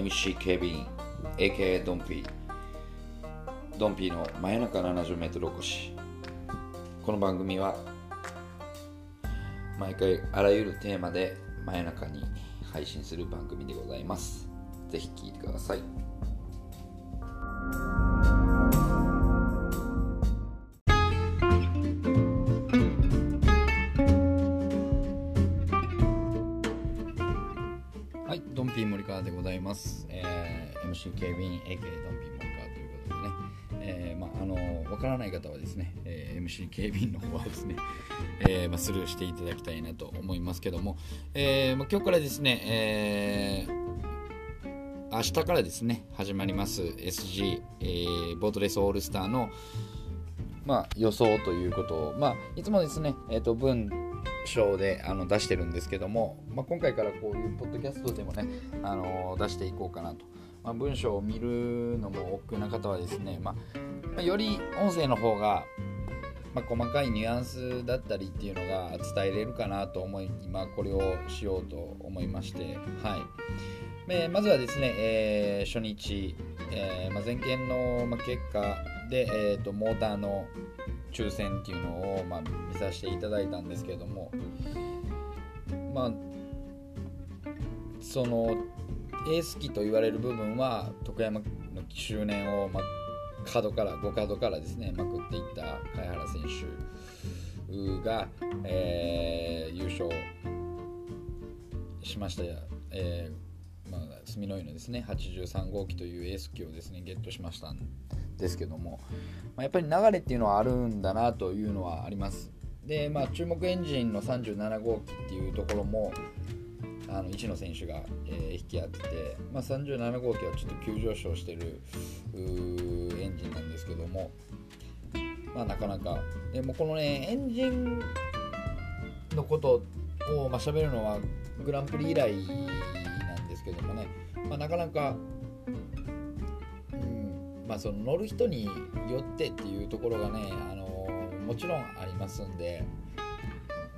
MC ケビン AKA ドンピードンピーの真夜中 70m 起こし。この番組は毎回あらゆるテーマで真夜中に配信する番組でございます。ぜひ聴いてくださいはい、MC 警備員 AK ドンピー森川ということでね、えーまああのわからない方はですね、えー MC 警備員の方はですね、えーまあ、スルーしていただきたいなと思いますけども、えーまあ、今日からですね、えー明日からですね始まります SG、えーボートレースオールスターのまあ、予想ということを、まあ、いつもですね、えー、と文章であの出してるんですけども、まあ、今回からこういうポッドキャストでもね、あの出していこうかなと、まあ、文章を見るのも億劫な方はですね、まあより音声の方が、まあ、細かいニュアンスだったりっていうのが伝えれるかなと思い今これをしようと思いまして、はい。えーまずはですね、えー初日、えーまあ、前見の、結果で、えー、とモーターの抽選っていうのを、まあ、見させていただいたんですけどもまあそのエース機と言われる部分は徳山の周年を、ま、角から5角からですねまくっていった貝原選手が、えー優勝しました、えーまあ、住之江のですね83号機というエース機をですねゲットしましたんですけども、まあ、やっぱり流れっていうのはあるんだなというのはあります。でまあ注目エンジンの37号機っていうところもあの一野選手が、えー引き当てて、まあ、37号機はちょっと急上昇してるエンジンなんですけども、まあ、なかなか。でもこのねエンジンのことをまあ喋るのはグランプリ以来なんですけどもね、まあ、なかなか、うんまあ、その乗る人によってっていうところがね、あのもちろんありますんで、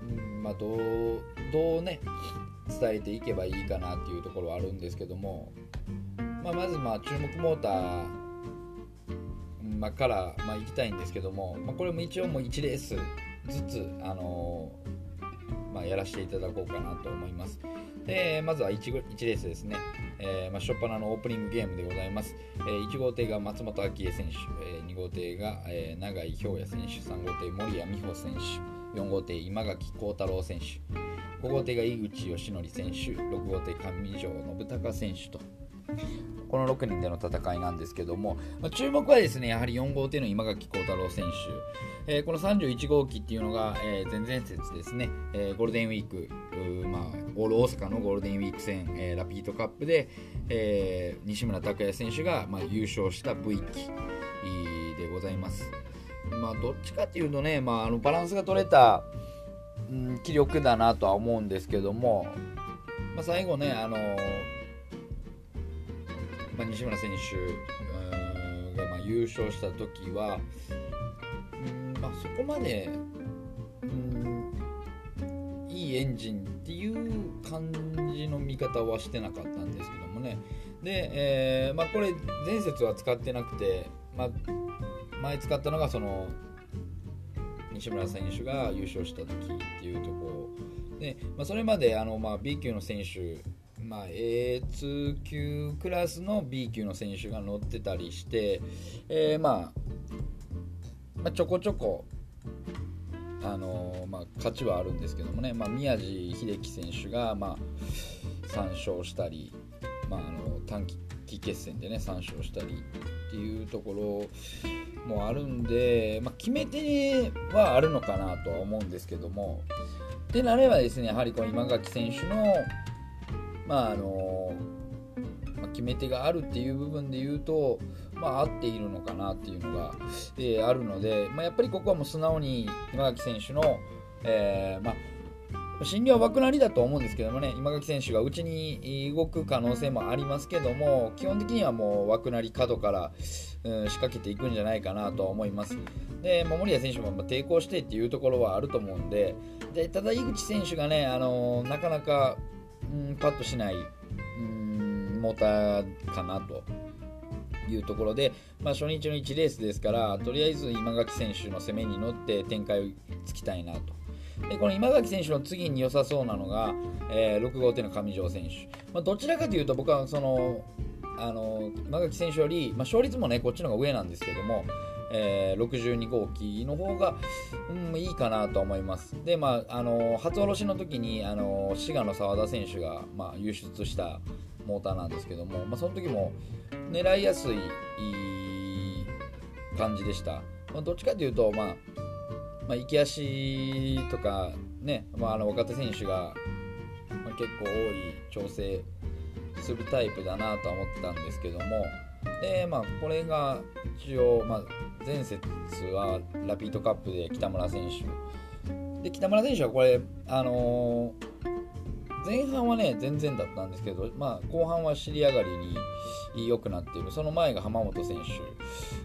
うんまあ、どうどうね伝えていけばいいかなっていうところはあるんですけども、まあ、まずまあ注目モーター、ま、から、まあ、行きたいんですけども、まあ、これも一応もう1レースずつ、あのまあ、やらせていただこうかなと思います。でまずは 1, 1レースですね、えーまあ、初っ端のオープニングゲームでございます。えー1号艇が松本明恵選手、えー2号艇が、え永井氷也選手、3号艇森谷美穂選手、4号艇今垣幸太郎選手、5号艇が井口義則選手、6号艇上条信孝選手と。この6人での戦いなんですけども、まあ、注目はですねやはり4号艇の今垣幸太郎選手、えーこの31号機っていうのが、えー前々節ですね、えーゴールデンウィーク、まあ、オール大阪のゴールデンウィーク戦、えーラピートカップで、えー西村拓哉選手が、まあ、優勝した V 機でございます。まあ、どっちかっていうとね、まあ、あのバランスが取れた、うん、気力だなとは思うんですけども、まあ、最後ね、あのまあ、西村選手がまあ優勝した時は、うんまあ、そこまで、うん、いいエンジンっていう感じの見方はしてなかったんですけどもね。で、えーまあ、これ前節は使ってなくて、まあ、前使ったのがその西村選手が優勝した時っていうところ。で、まあ、それまであの、まあ、B 級の選手まあ、A2 級クラスの B 級の選手が乗ってたりして、えーまあ、まあちょこちょこ、あのまあ、勝ちはあるんですけどもね、まあ、宮地秀樹選手が、まあ、3勝したり、まあ、あの短期決戦でね3勝したりっていうところもあるんで、まあ、決め手はあるのかなとは思うんですけども。ってなればですねやはりこの今垣選手のまああのまあ決め手があるっていう部分で言うと、まあ、合っているのかなっていうのが、えーあるので、まあ、やっぱりここはもう素直に今垣選手の、えーまあ、診療は枠なりだと思うんですけどもね今垣選手が内に動く可能性もありますけども基本的にはもう枠なり角から、うん、仕掛けていくんじゃないかなと思いますで、まあ、森谷選手も抵抗してっていうところはあると思うんででただ井口選手がね、あのなかなか、うん、パッとしない、うんモーターかなというところで、まあ、初日の1レースですからとりあえず今垣選手の攻めに乗って展開をつきたいなと。でこの今垣選手の次に良さそうなのが、えー、6号艇の上条選手、まあ、どちらかというと僕はそのあの今垣選手より、まあ、勝率もねこっちの方が上なんですけども、えー、62号機の方が、うん、いいかなと思います。で、まあ、あの初下ろしの時にあの滋賀の澤田選手が、まあ、輸出したモーターなんですけども、まあ、その時も狙いやすい感じでした。まあ、どっちかというと、まあまあ、行き足とか、ねまあ、あの若手選手が、ま、結構多い調整するタイプだなとは思ってたんですけどもで、まあ、これが一応、まあ、前節はラピードカップで北村選手。で北村選手はこれ、あのー、前半はね全然だったんですけど、まあ、後半は尻上がりに良くなっている。その前が浜本選手、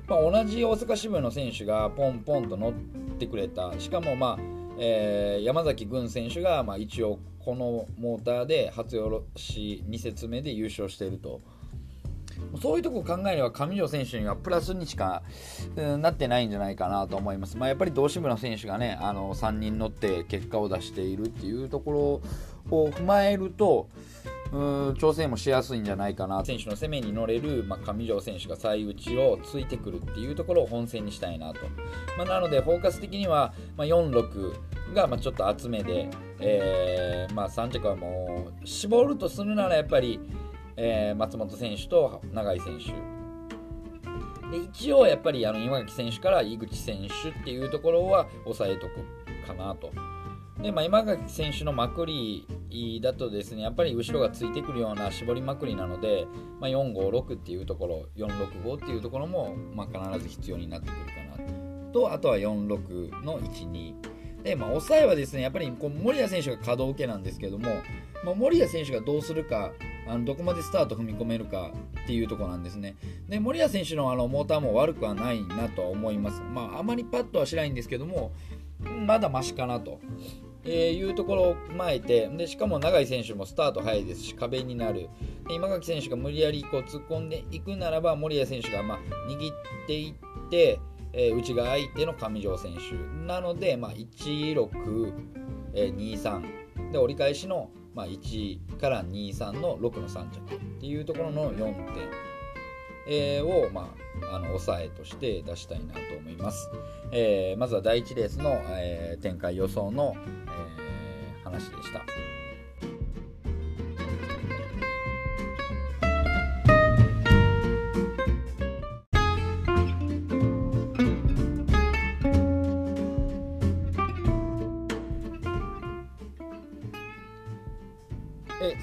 まあ、同じ大阪支部の選手がポンポンと乗ってくれたしかも、まあえー、山崎軍選手が、まあ、一応このモーターで初よろし2節目で優勝していると。そういうとこ考えれば上条選手にはプラスにしか、なってないんじゃないかなと思います。まあ、やっぱり同志部の選手がねあの3人乗って結果を出しているっていうところを踏まえるとう調整もしやすいんじゃないかな。選手の攻めに乗れる、まあ、上条選手が最打ちをついてくるっていうところを本戦にしたいなと、まあ、なのでフォーカス的には、まあ、46がまちょっと厚めで、えーまあ、3着はもう絞るとするならやっぱりえー、松本選手と永井選手。で一応やっぱりあの今垣選手から井口選手っていうところは抑えとくかなと。で、まあ、今垣選手のまくりだとですねやっぱり後ろがついてくるような絞りまくりなので、まあ、456っていうところ465っていうところも、まあ、必ず必要になってくるかなとあとは46の12で、まあ、抑えはですねやっぱりこう森谷選手が可動系なんですけども、まあ、森谷選手がどうするかあのどこまでスタート踏み込めるかっていうところなんですね。で森谷選手のあのモーターも悪くはないなとは思います。まあ、あまりパッとはしないんですけども、まだマシかなと。えいうところを踏まえてでしかも永井選手もスタート早いですし壁になる。で今垣選手が無理やりこう突っ込んでいくならば森谷選手がまあ握っていって、えー、内側相手の上条選手。なので、まあ、1623、えー、で折り返しのまあ、1から23の6の3着っていうところの4点、えー、を、まあ、あの抑えとして出したいなと思います。えー、まずは第1レースの、えー、展開予想の、え話でした。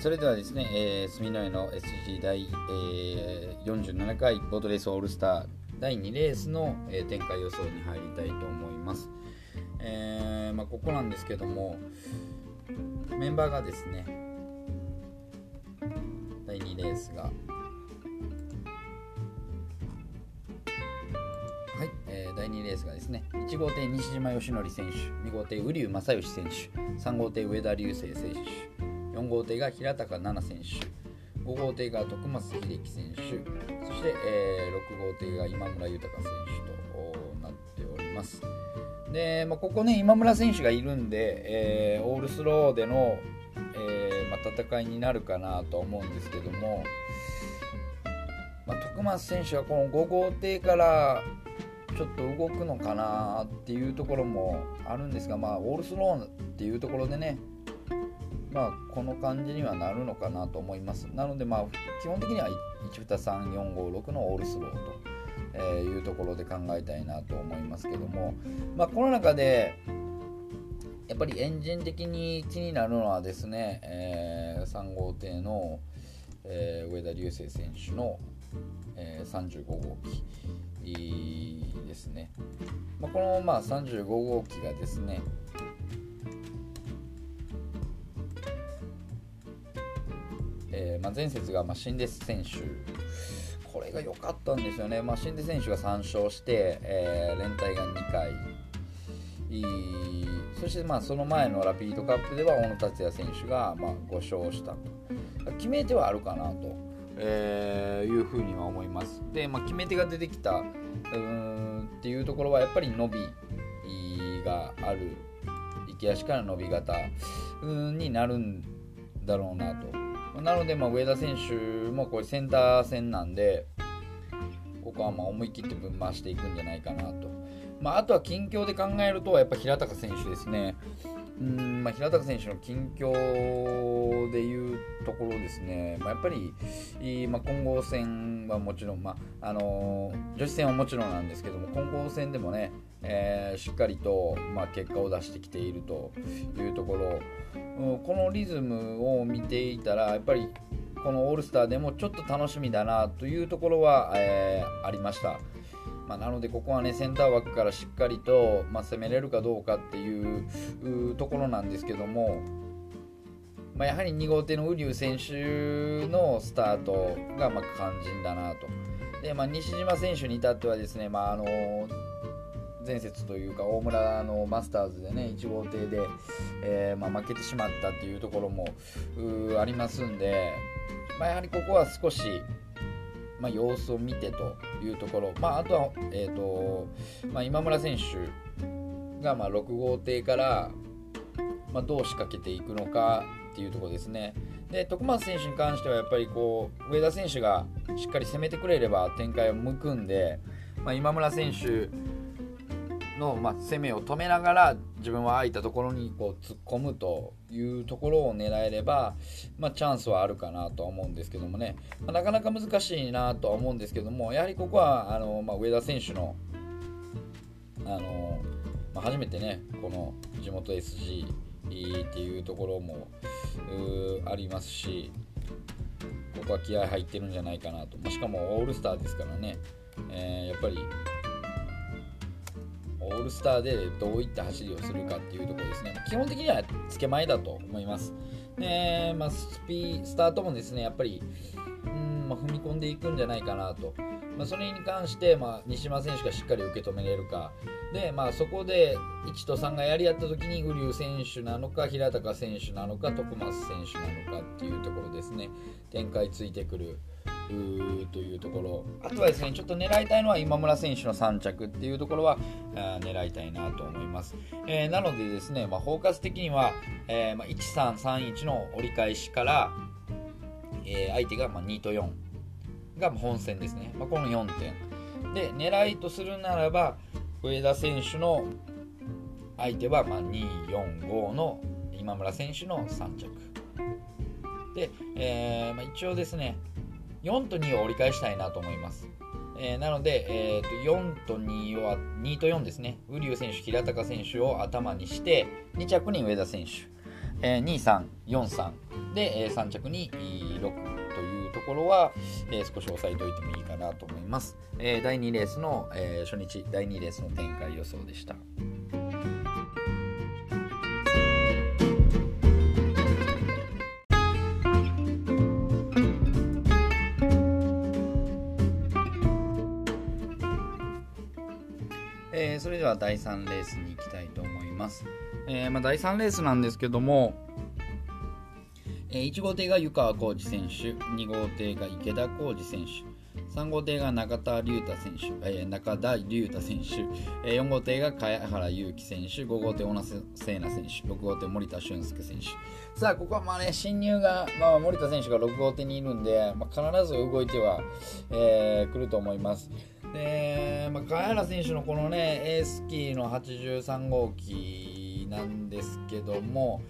それではですね、えー、住之江の SG 第、えー、47回ボートレースオールスター第2レースの、えー、展開予想に入りたいと思います。えーまあ、ここなんですけども、メンバーがですね、第2レースが、はい、えー、第2レースがですね、1号艇西島義則選手、2号艇瓜生正義選手、3号艇上田竜星選手、4号艇が平高奈菜選手5号艇が徳増秀樹選手そして、えー、6号艇が今村豊選手となっております。で、まあ、ここね今村選手がいるんで、えー、オールスローでの、えー、まあ、戦いになるかなと思うんですけども、まあ、徳増選手はこの5号艇からちょっと動くのかなっていうところもあるんですが、まあ、オールスローっていうところでねまあ、この感じにはなるのかなと思います。なので、まあ、基本的には1、2、3、4、5、6のオールスローと。え、いうところで考えたいなと思いますけども、まあ、この中でやっぱりエンジン的に気になるのはですね、えー、3号艇の、えー、上田竜星選手の、えー、35号機ですね、まあ、この、まあ、35号機がですね、えー、まあ、前節が、まあ、シンデス選手。これが良かったんですよね、まあ、シンデス選手が3勝して、えー、連帯が2回。そしてまあその前のラピードカップでは小野達也選手がまあ5勝したと。決め手はあるかなと。えー、いうふうには思います。で、まあ、決め手が出てきたうんっていうところはやっぱり伸びがある。行き足から伸び型になるんだろうなと。なので、まあ、上田選手もこれセンター戦なんで、ここはま思い切ってぶん回していくんじゃないかなと。まあ、あとは近況で考えると、やっぱ平高選手ですね。うんまあ、平高選手の近況でいうところですね、まあ、やっぱり、まあ、混合戦はもちろん、まああのー、女子戦はもちろんなんですけども混合戦でもね、えー、しっかりと、まあ、結果を出してきているというところ、うん、このリズムを見ていたらやっぱりこのオールスターでもちょっと楽しみだなというところは、えー、ありました。まあ、なのでここはねセンター枠からしっかりと、まあ、攻めれるかどうかっていうところなんですけども、まあ、やはり2号艇の瓜生選手のスタートがま肝心だなと。でまあ、西島選手に至ってはですね、まああの前節というか大村のマスターズでね1号艇で、えー、まあ、負けてしまったっていうところもありますんで、まあ、やはりここは少しまあ、様子を見てというところ、まあ、あとは、えーとま、今村選手がま6号艇から、ま、どう仕掛けていくのかっていうところですね。で徳松選手に関してはやっぱりこう上田選手がしっかり攻めてくれれば展開を向くんで、まあ、今村選手の、まあ、攻めを止めながら自分は空いたところにこう突っ込むというところを狙えれば、まあ、チャンスはあるかなとは思うんですけどもね、まあ、なかなか難しいなとは思うんですけどもやはりここはあの、まあ、上田選手のあの、ま初めてねこの地元 SG っていうところもありますしここは気合入ってるんじゃないかなと、ましかもオールスターですからね、えー、やっぱりオールスターでどういった走りをするかっていうところですね。基本的にはつけ前だと思います。で、まあ、スピスタートもですねやっぱりうんまあ、踏み込んでいくんじゃないかなと、まあ、それに関して、まあ、西島選手がしっかり受け止めれるか。で、まあ、そこで1と3がやり合った時に瓜生選手なのか平高選手なのか徳松選手なのかっていうところですね。展開ついてくる。というところ。あとはですねちょっと狙いたいのは今村選手の3着っていうところは狙いたいなと思います、えー、なのでですね、まあ、フォーカス的には、えーまあ、1331の折り返しから、えー、相手がまあ2と4が本戦ですね、まあ、この4点。で狙いとするならば上田選手の相手はまあ245の今村選手の3着。で、えーまあ、一応ですね4と2を折り返したいなと思います。えー、なので、えー、と4と2は2と4ですね、瓜生選手、平高選手を頭にして、2着に上田選手、えー、2、3、4、3で、えー、3着に6というところは、えー、少し押さえておいてもいいかなと思います。えー、第2レースの、えー、初日、第2レースの展開予想でした。第3レースに行きたいと思います。えー、まあ、第3レースなんですけども、えー、1号艇が湯川浩司選手、2号艇が池田浩司選手、3号艇が中田龍太選手、えー、中田龍太選手、えー、4号艇が茅原祐希選手、5号艇小野聖奈選手、6号艇森田俊介選手。さあ、ここはまあね、新入が、まあ、森田選手が6号艇にいるんで、まあ、必ず動いては、えー、来ると思います。で、まあ、茅原選手のこのね、エースキーの83号機なんですけども、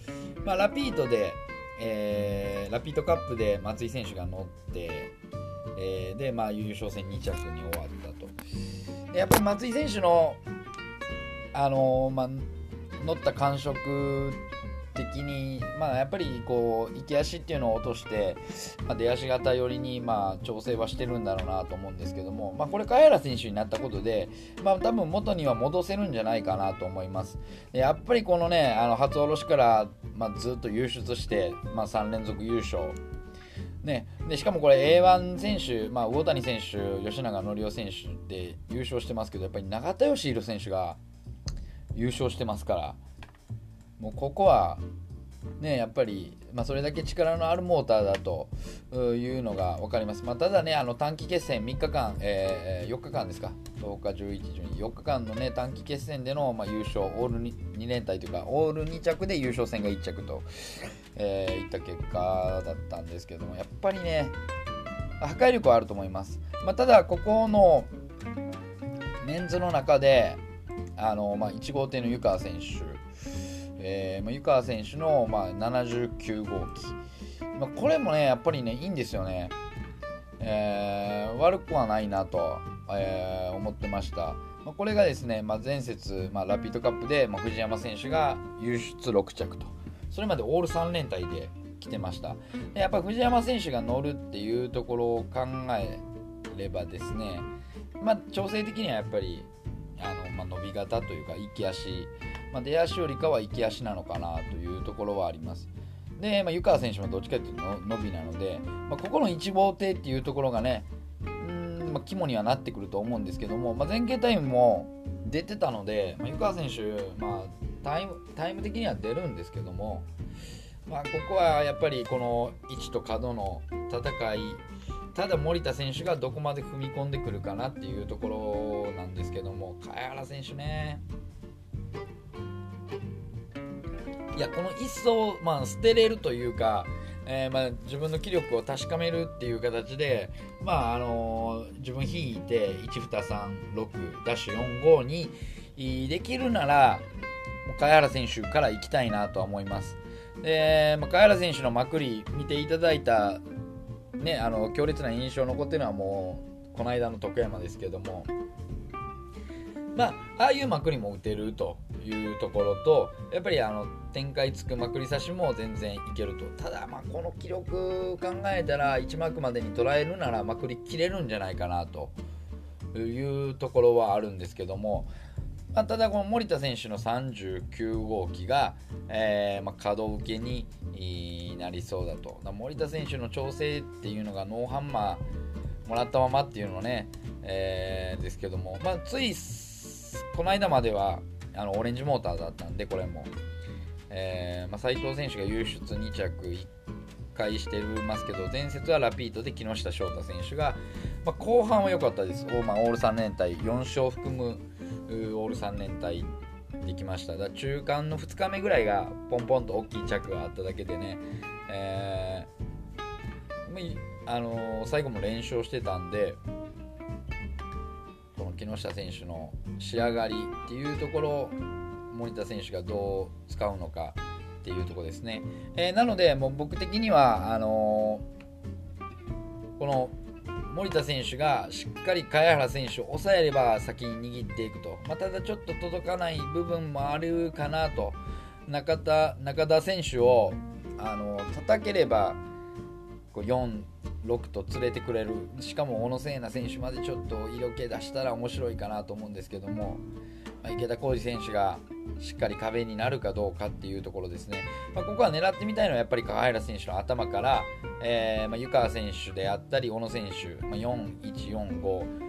まあ、ラピートで、えー、ラピートカップで松井選手が乗って、えー、で、まあ、優勝戦2着に終わったと。でやっぱり松井選手の、あのー、まあ、乗った感触的に、まあ、やっぱりこう行き足っていうのを落として、まあ、出足型寄りにまあ調整はしてるんだろうなと思うんですけども、まあ、これ、茅原選手になったことで、まあ、多分元には戻せるんじゃないかなと思います。やっぱりこのね、あの初下ろしから、まあ、ずっと優出して、まあ、3連続優勝。ね、でしかもこれ A1 選手、まあ、魚谷選手、吉永則夫選手で優勝してますけど、やっぱり永田義弘選手が優勝してますから、もうここはね、やっぱり、まあ、それだけ力のあるモーターだというのが分かります。まあ、ただね、あの短期決戦3日間、えー、4日間ですか、10日、11、12、4日間の、ね、短期決戦での、まあ、優勝、オール 2, 2連隊というか、オール2着で優勝戦が1着と、えー、いった結果だったんですけども、やっぱりね、破壊力はあると思います。まあ、ただ、ここのメンズの中で、あのまあ、1号艇の湯川選手、えーま、湯川選手の、まあ、79号機、まあ、これもねやっぱりねいいんですよね、えー、悪くはないなと、えー、思ってました、まあ、これがですね、ま、前節、ま、ラピッドカップで、ま、藤山選手が優出6着と。それまでオール3連隊で来てました。でやっぱ藤山選手が乗るっていうところを考えればですね、ま、調整的にはやっぱりあの、ま、伸び型というか行き足まあ、出足よりかは行き足なのかなというところはあります。で、まあ、湯川選手もどっちかというと伸びなので、まあ、ここの1号艇っていうところがね、うんまあ、肝にはなってくると思うんですけども、まあ、前傾タイムも出てたので、まあ、湯川選手、まあ、タイムタイム的には出るんですけども、まあ、ここはやっぱりこの位置と角の戦いただ森田選手がどこまで踏み込んでくるかなっていうところなんですけども茅原選手ねいやこの一層、まあ、捨てれるというか、えー、まあ、自分の気力を確かめるっていう形で、まああのー、自分引いて1236ダッシュ45にできるなら茅原選手から行きたいなとは思います。で、まあ、原選手のまくり見ていただいた、ね、あの強烈な印象残ってるのはもうこの間の徳山ですけども。まあ、ああいうまくりも打てるというところとやっぱりあの展開つくまくり差しも全然いけると。ただまあこの記録考えたら1幕までに捉えるならまくりきれるんじゃないかなというところはあるんですけども、まあ、ただこの森田選手の39号機が、えー、まあ、可動受けになりそうだと。森田選手の調整っていうのがノーハンマーもらったままっていうのね、えー、ですけども、まあ、ついこの間まではあのオレンジモーターだったんでこれも、えーまあ、斉藤選手が優出2着1回してますけど前節はラピードで木下翔太選手が、まあ、後半は良かったです。オ,、まあ、オール3連隊4勝含むオール3連隊できました。だ中間の2日目ぐらいがポンポンと大きい着があっただけでね、えー、あのー、最後も連勝してたんでこの木下選手の仕上がりっていうところ森田選手がどう使うのかっていうとこですね、えー、なのでもう僕的にはあのー、この森田選手がしっかり茅原選手を抑えれば先に握っていくと、まあ、ただちょっと届かない部分もあるかなと。中田中田選手をあの叩ければこう4 6と連れてくれる。しかも小野聖奈選手までちょっと色気出したら面白いかなと思うんですけども、池田浩二選手がしっかり壁になるかどうかっていうところですね、まあ、ここは狙ってみたいのはやっぱり川原選手の頭から、えーまあ、湯川選手であったり小野選手、まあ、4145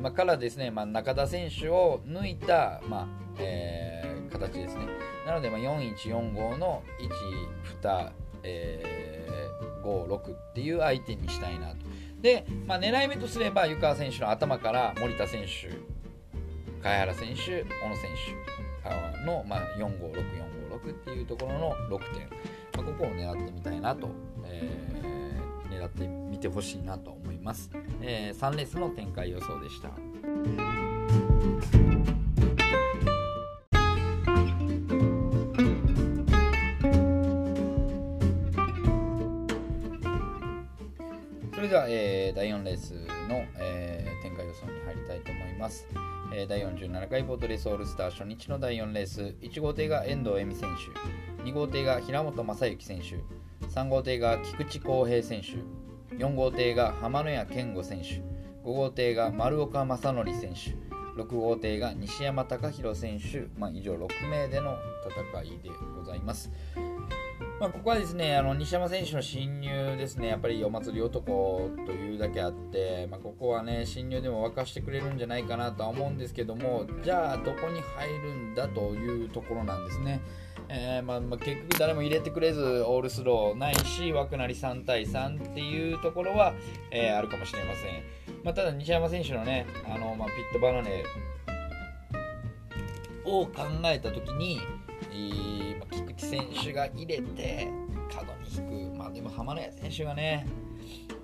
まあ、からですね、まあ、中田選手を抜いた、まあえー、形ですね。なので、まあ、4145の1、2、えー56っていう相手にしたいなと。で、まあ、狙い目とすれば湯川選手の頭から森田選手、茅原選手、小野選手の、まあ、456、456っていうところの6点、まあ、ここを狙ってみたいなと、えー、狙ってみてほしいなと思います、えー、3レースの展開予想でしたそれ。では、えー、第4レースの、えー、展開予想に入りたいと思います。え、第47回ボートレースオールスター初日の第4レース、1号艇が遠藤恵美選手、2号艇が平本正幸選手、3号艇が菊池康平選手、4号艇が浜野谷健吾選手、5号艇が丸岡正則選手、6号艇が西山隆弘選手、まあ、以上6名での戦いでございます。まあ、ここはですねあの西山選手の侵入ですね、やっぱりお祭り男というだけあって、まあ、ここはね侵入でも沸かしてくれるんじゃないかなとは思うんですけども、じゃあどこに入るんだというところなんですね。えー、まあ、まあ、結局誰も入れてくれずオールスローないし枠なり3対3っていうところは、えー、あるかもしれません、まあ、ただ西山選手のねあの、まあ、ピットバナネを考えた時に、えーまあ、選手が入れて角に引く。まあでも浜野選手がね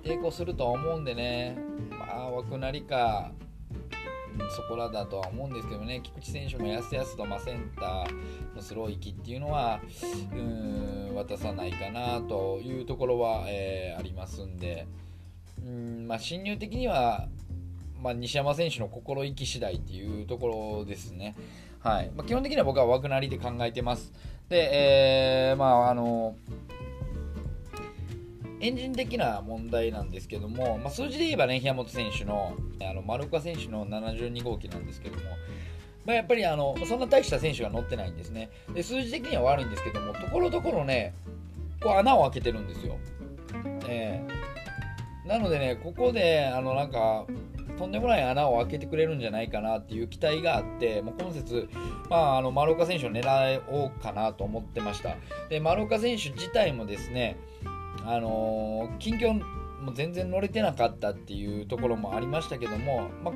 抵抗するとは思うんでねまあ枠なりかそこらだとは思うんですけどね菊池選手もやすやすと、まあ、センターのスロー域っていうのはうん渡さないかなというところは、えー、ありますんで。うん、まあ、侵入的には、まあ、西山選手の心意気次第っていうところですね。はいまあ、基本的には僕は枠なりで考えてます。で、えー、まああのエンジン的な問題なんですけども、まあ、数字で言えばね、檜本選手のあの丸岡選手の72号機なんですけども、まあ、やっぱりあのそんな大した選手が乗ってないんですね。で数字的には悪いんですけども、ところどころね、こう穴を開けてるんですよ。えー、なのでね、ここであのなんかとんでもない穴を開けてくれるんじゃないかなっていう期待があって、もう今節、まあ、あの丸岡選手を狙おうかなと思ってました。で丸岡選手自体もですね、あのー、近況も全然乗れてなかったっていうところもありましたけども、まあ、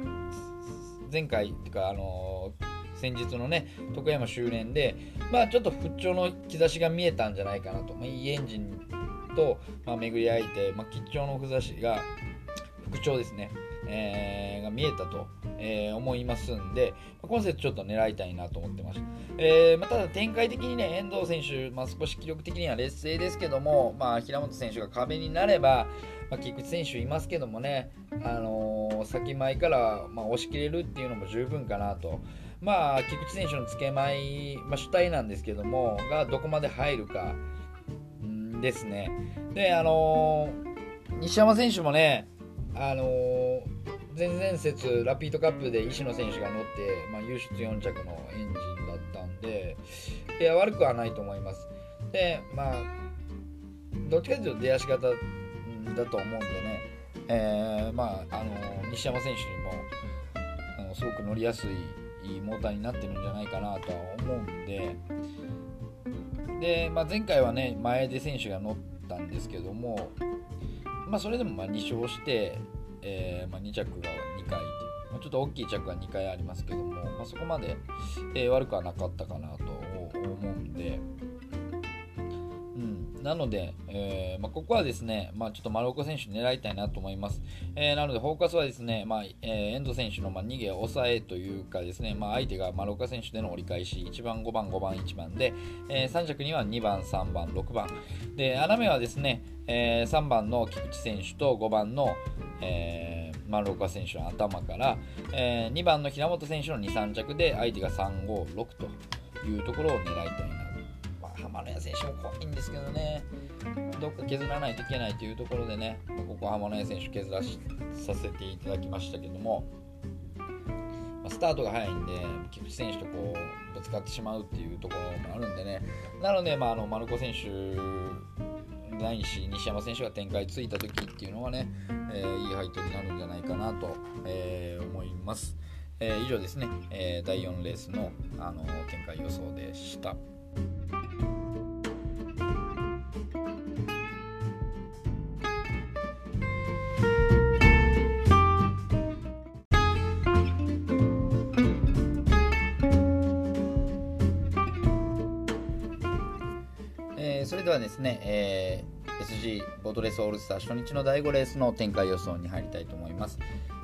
前回っていうか、あのー、先日のね徳山周年で、まあ、ちょっと復調の兆しが見えたんじゃないかなと、まあ、いいエンジンと、まあ、巡り合えて、まあ、吉兆の兆しが復調ですね、えー、が見えたと、えー、思いますんで、まあ、今節ちょっと狙いたいなと思ってました。えーまあ、ただ展開的にね、遠藤選手、まあ、少し気力的には劣勢ですけども、まあ、平本選手が壁になれば、まあ、菊池選手いますけどもね、あのー、先前から、まあ、押し切れるっていうのも十分かなと。まあ、菊池選手のつけまい、まあ、主体なんですけども、がどこまで入るか、ですね。で、あのー、西山選手もね、あのー、前々節ラピードカップで石野選手が乗って、まあ、優出4着のエンジンだったんでいや悪くはないと思います。でまあどっちかというと出足型だと思うんでね、えー、まああの西山選手にもあのすごく乗りやすいいいモーターになってるんじゃないかなとは思うんで。で、まあ、前回はね前出選手が乗ったんですけどもまあ、それでもまあ2勝して、えー、まあ、2着が2回という、まあ、ちょっと大きい着が2回ありますけども、まあ、そこまで、えー、悪くはなかったかなと思うんで、なので、えー、まあ、ここはですね、まあ、ちょっと丸岡選手狙いたいなと思います。えー、なので、フォーカスはですね、まあえ、遠藤選手の逃げ、抑えというかですね、ま、相手が丸岡選手での折り返し、1番、5番、5番、1番で、え、3着には2番、3番、6番。で、穴目はですね、え、3番の菊池選手と5番の、えー、丸岡選手の頭から、え、2番の平本選手の2、3着で相手が3、5、6というところを狙いたいな浜野谷選手も怖いんですけどね、どっか削らないといけないというところでね、ここ浜野谷選手削らさせていただきましたけども、まスタートが早いんで、菊池選手とこうぶつかってしまうっていうところもあるんでね、なので、まあ、あの丸子選手ないし、西山選手が展開ついた時っていうのはね、えー、いい配当になるんじゃないかなと、えー、思います。えー、以上ですね、え第4レースのあの展開予想でした。ね、えー、SG ボートレースオールスター初日の第5レースの展開予想に入りたいと思います。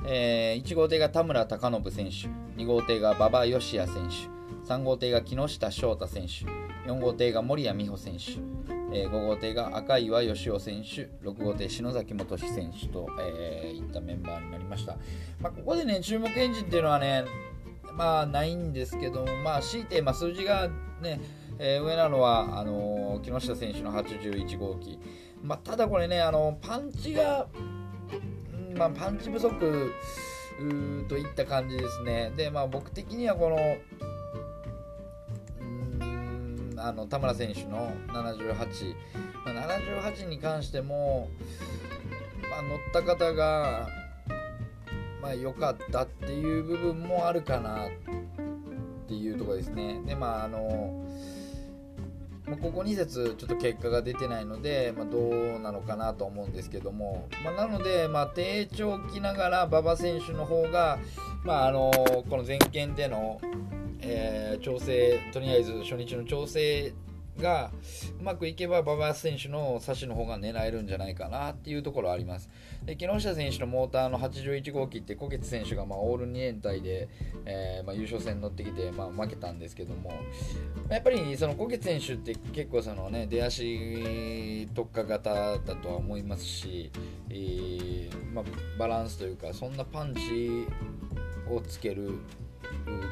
えー、1号艇が田村貴信選手、2号艇が馬場義也選手、3号艇が木下翔太選手、4号艇が森谷美穂選手、え、5号艇が赤岩義雄選手、6号艇篠崎元志選手と、えー、いったメンバーになりました。まあ、ここでね、注目エンジンっていうのはね、まあないんですけども、まあ強いて、まあ、数字がね、えー、上なのはあのー、木下選手の81号機、まあ、ただこれねあのパンチが、まあ、パンチ不足といった感じですね。で、まあ、僕的にはこのあの田村選手の78、まあ、78に関しても、まあ、乗った方がまあ良かったっていう部分もあるかなっていうところですね。でまああのまあ、ここ2節ちょっと結果が出てないので、まあ、どうなのかなと思うんですけども、まあ、なので、まあ、低調期ながら馬場選手の方が、まあ、あのこの前県での、えー、調整とりあえず初日の調整がうまくいけば馬場選手の差しの方が狙えるんじゃないかなっていうところあります。で木下選手のモーターの81号機って小月選手がまオール2連隊で、えー、ま優勝戦に乗ってきてまあ負けたんですけども。やっぱりその小月選手って結構そのね出足特化型だとは思いますし、えーまあ、バランスというかそんなパンチをつける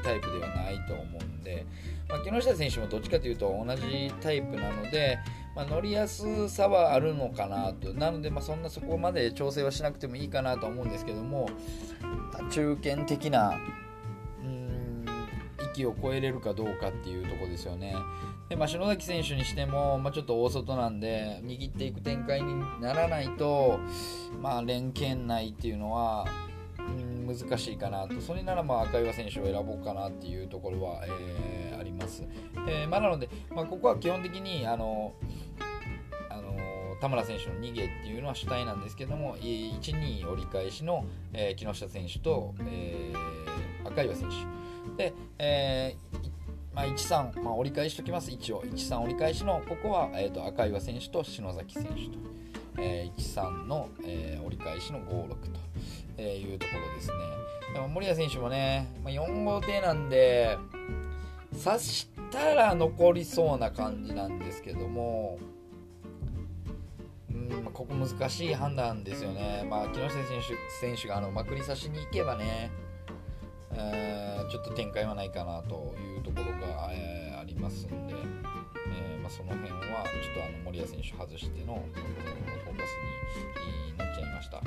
タイプではないと思うんで、まあ、木下選手もどっちかというと同じタイプなので、まあ、乗りやすさはあるのかなとなので、まあ、そんなそこまで調整はしなくてもいいかなと思うんですけども中堅的なうん域を超えれるかどうかっていうとこですよね。でまあ、篠崎選手にしても、まあ、ちょっと大外なんで握っていく展開にならないと、まあ、連携内っていうのは難しいかなと。それならまあ赤岩選手を選ぼうかなっていうところは、えー、あります、えー、まあ、なので、まあ、ここは基本的にあのあの田村選手の逃げっていうのは主体なんですけども1、2折り返しの、えー、木下選手と、えー、赤岩選手。で、えーまあ、1、3、まあ、折り返しときます、一応、1、3折り返しの、ここは、えーと、赤岩選手と篠崎選手と、えー、1、3の、えー、折り返しの5、6と、えーいうところですね。でも森谷選手もね、まあ、4号艇なんで、刺したら残りそうな感じなんですけども、うんここ難しい判断ですよね。まあ、木下選手選手があのまくり刺しに行けばね、えー、ちょっと展開はないかなというところが、えー、ありますんで、えー、まあ、その辺はちょっとあの森谷選手外してのフォーカスになっちゃいました。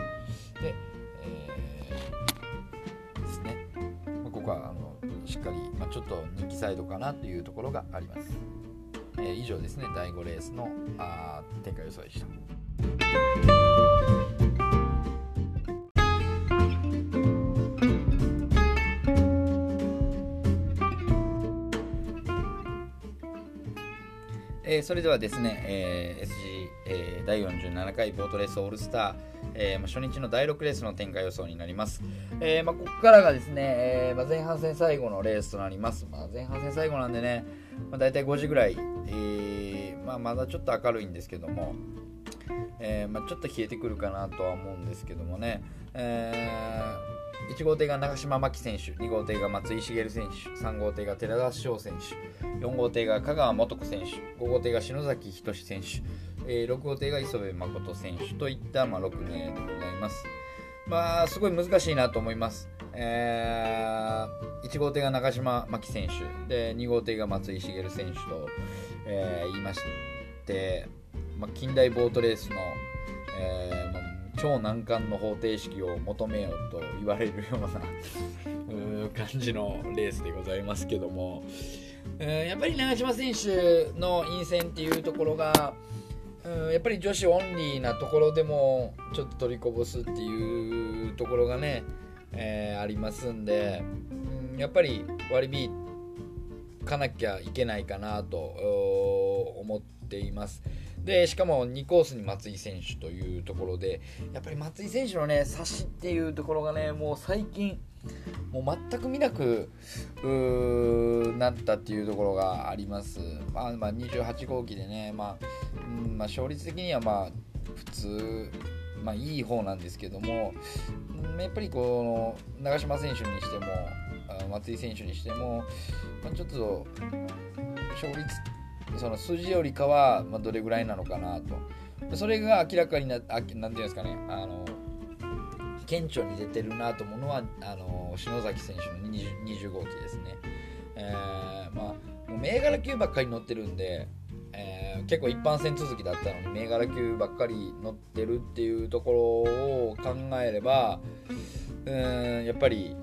で、えー、ですね、ここはあのしっかり、まあ、ちょっと人気サイドかなというところがあります。えー、以上ですね、第5レースのあ展開予想でした。えー、それではですね、えー、SG、えー、第47回ボートレースオールスター、えーま、初日の第6レースの展開予想になります。えーま、ここからがですね、えーま、前半戦最後のレースとなります。ま、前半戦最後なんでね、まあ、大体5時ぐらい、えーま、まだちょっと明るいんですけども、えーま、ちょっと冷えてくるかなとは思うんですけどもね、えー、1号艇が長島真希選手2号艇が松井茂選手3号艇が寺田翔選手4号艇が香川素子選手5号艇が篠崎仁選手えー、6号艇が磯部誠選手といった、まあ、6名でございます。まあ、すごい難しいなと思います。えー、1号艇が中島真希選手で2号艇が松井茂選手と、えー、言いまして、まあ、近代ボートレースの、えーまあ、超難関の方程式を求めようと言われるような感じのレースでございますけども、えー、やっぱり長島選手の陰線っていうところが、うん、やっぱり女子オンリーなところでもちょっと取りこぼすっていうところがね、えー、ありますんで、うん、やっぱり割り引かなきゃいけないかなと思ってています。でしかも2コースに松井選手というところでやっぱり松井選手のね差しっていうところがねもう最近もう全く見なくなったっていうところがあります。まあ、まあ、28号機でね、まあうんまあ、勝率的にはまあ普通、まあ、いい方なんですけども、やっぱりこの長嶋選手にしても松井選手にしても、まあ、ちょっと勝率その数字よりかは、まあ、どれぐらいなのかなと。それが明らかにな何て言うんですかね。あの顕著に出てるなと思うのはあの篠崎選手の 20, 20号機ですね、えー、まあもう銘柄級ばっかり乗ってるんで、えー、結構一般戦続きだったのに銘柄級ばっかり乗ってるっていうところを考えればうんやっぱり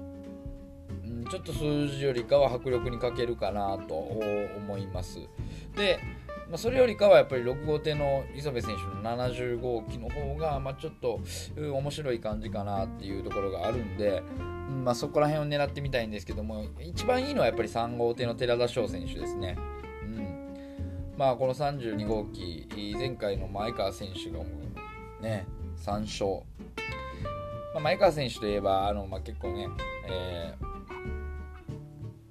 ちょっと数字よりかは迫力に欠けるかなと思います。でまあ、それよりかはやっぱり6号艇の磯部選手の70号機の方が、まあ、ちょっと面白い感じかなっていうところがあるんで、まあ、そこら辺を狙ってみたいんですけども一番いいのはやっぱり3号艇の寺田翔選手ですね。うんまあ、この32号機前回の前川選手がね3勝、まあ、前川選手といえばあの、まあ、結構ね、えー、